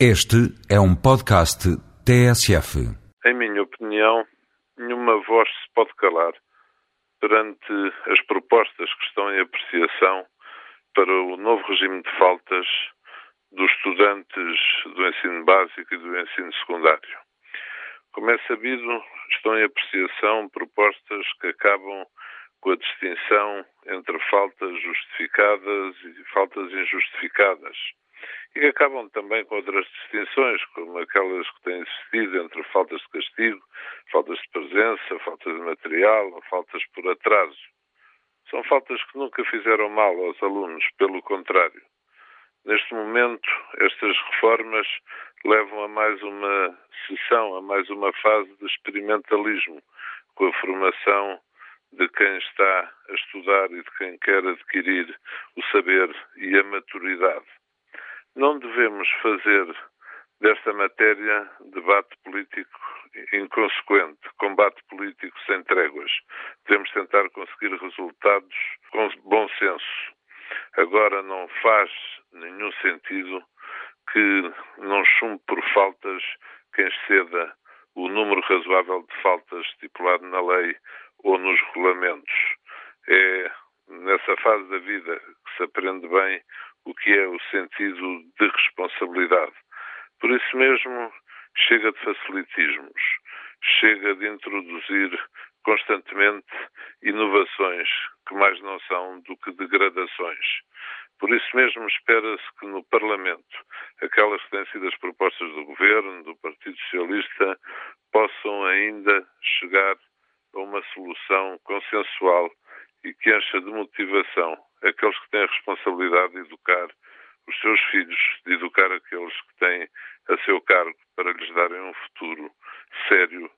Este é um podcast TSF. Em minha opinião, nenhuma voz se pode calar perante as propostas que estão em apreciação para o novo regime de faltas dos estudantes do ensino básico e do ensino secundário. Como é sabido, estão em apreciação propostas que acabam com a distinção entre faltas justificadas e faltas injustificadas e acabam também com outras distinções, como aquelas que têm existido entre faltas de castigo, faltas de presença, faltas de material faltas por atraso. São faltas que nunca fizeram mal aos alunos, pelo contrário. Neste momento, estas reformas levam a mais uma sessão, a mais uma fase de experimentalismo, com a formação de quem está a estudar e de quem quer adquirir o saber e a maturidade. Não devemos fazer desta matéria debate político inconsequente, combate político sem tréguas. Devemos tentar conseguir resultados com bom senso. Agora não faz nenhum sentido que não chumbe por faltas quem exceda o número razoável de faltas estipulado na lei ou nos regulamentos. É nessa fase da vida que se aprende bem o que é o sentido de responsabilidade. Por isso mesmo, chega de facilitismos, chega de introduzir constantemente inovações que mais não são do que degradações. Por isso mesmo, espera-se que no Parlamento aquelas que têm sido as propostas do Governo, do Partido Socialista, possam ainda chegar a uma solução consensual e que encha de motivação aqueles que têm a responsabilidade de educar os seus filhos, de educar aqueles que têm a seu cargo para lhes darem um futuro sério